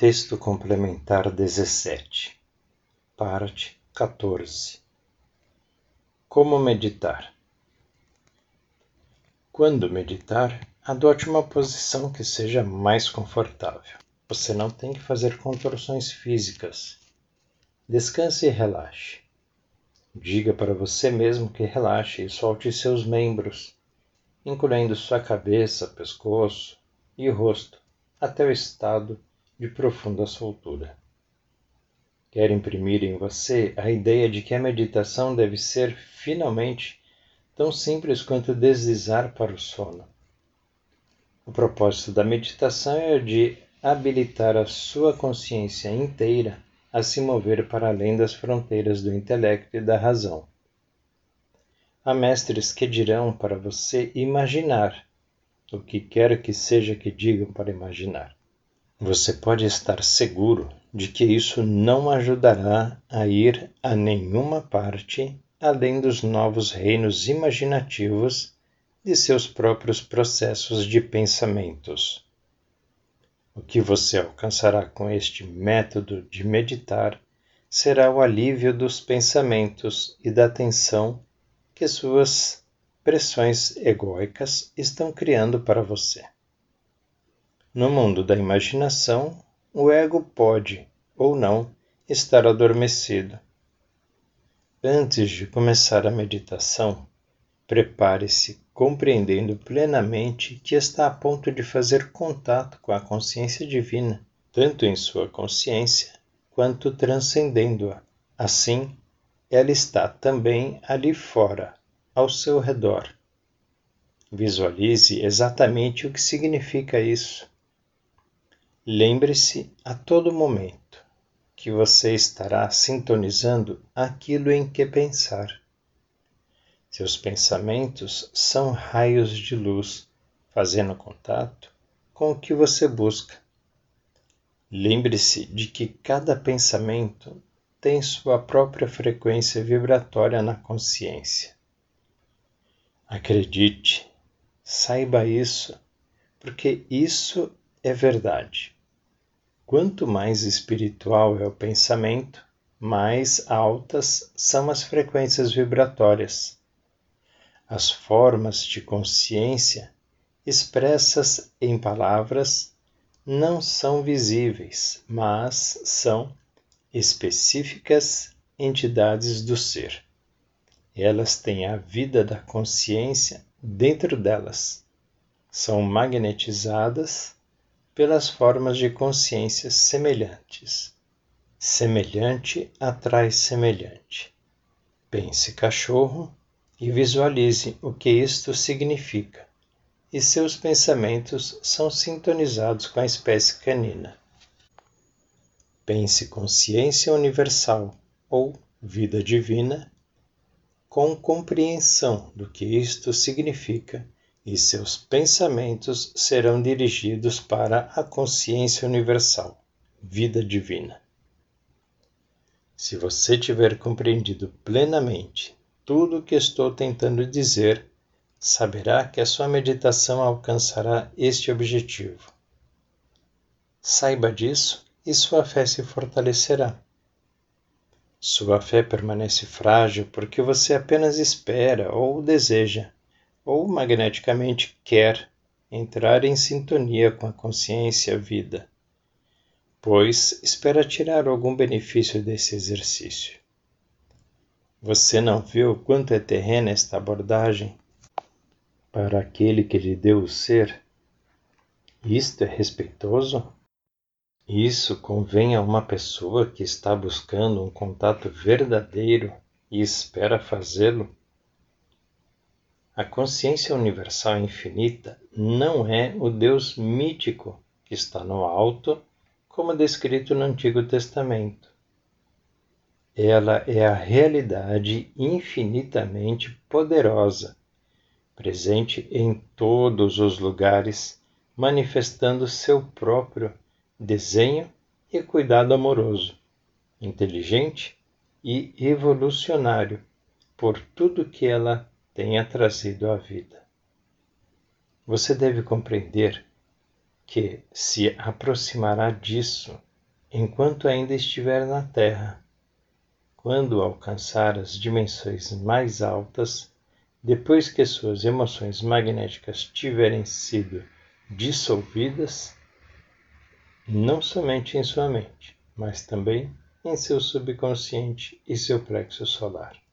Texto complementar 17, parte 14. Como meditar? Quando meditar, adote uma posição que seja mais confortável. Você não tem que fazer contorções físicas. Descanse e relaxe. Diga para você mesmo que relaxe e solte seus membros, incluindo sua cabeça, pescoço e rosto, até o estado de profunda soltura. Quer imprimir em você a ideia de que a meditação deve ser, finalmente, tão simples quanto deslizar para o sono. O propósito da meditação é o de habilitar a sua consciência inteira a se mover para além das fronteiras do intelecto e da razão. Há mestres que dirão para você imaginar o que quer que seja que digam para imaginar. Você pode estar seguro de que isso não ajudará a ir a nenhuma parte além dos novos reinos imaginativos de seus próprios processos de pensamentos. O que você alcançará com este método de meditar será o alívio dos pensamentos e da tensão que suas pressões egóicas estão criando para você. No mundo da imaginação, o ego pode, ou não, estar adormecido. Antes de começar a meditação, prepare-se compreendendo plenamente que está a ponto de fazer contato com a consciência divina, tanto em sua consciência quanto transcendendo-a. Assim, ela está também ali fora, ao seu redor. Visualize exatamente o que significa isso Lembre-se a todo momento que você estará sintonizando aquilo em que pensar. Seus pensamentos são raios de luz fazendo contato com o que você busca. Lembre-se de que cada pensamento tem sua própria frequência vibratória na consciência. Acredite, saiba isso, porque isso é verdade. Quanto mais espiritual é o pensamento, mais altas são as frequências vibratórias. As formas de consciência expressas em palavras não são visíveis, mas são específicas entidades do ser. Elas têm a vida da consciência dentro delas. São magnetizadas pelas formas de consciência semelhantes. Semelhante atrai semelhante. Pense cachorro e visualize o que isto significa, e seus pensamentos são sintonizados com a espécie canina. Pense consciência universal ou vida divina com compreensão do que isto significa e seus pensamentos serão dirigidos para a consciência universal, vida divina. Se você tiver compreendido plenamente tudo o que estou tentando dizer, saberá que a sua meditação alcançará este objetivo. Saiba disso e sua fé se fortalecerá. Sua fé permanece frágil porque você apenas espera ou deseja ou magneticamente quer entrar em sintonia com a consciência vida, pois espera tirar algum benefício desse exercício. Você não viu quanto é terrena esta abordagem para aquele que lhe deu o ser? Isto é respeitoso? Isso convém a uma pessoa que está buscando um contato verdadeiro e espera fazê-lo? A consciência universal infinita não é o Deus mítico que está no alto, como descrito no Antigo Testamento. Ela é a realidade infinitamente poderosa, presente em todos os lugares, manifestando seu próprio desenho e cuidado amoroso, inteligente e evolucionário por tudo que ela tenha trazido à vida. Você deve compreender que se aproximará disso enquanto ainda estiver na Terra. Quando alcançar as dimensões mais altas, depois que suas emoções magnéticas tiverem sido dissolvidas, não somente em sua mente, mas também em seu subconsciente e seu plexo solar.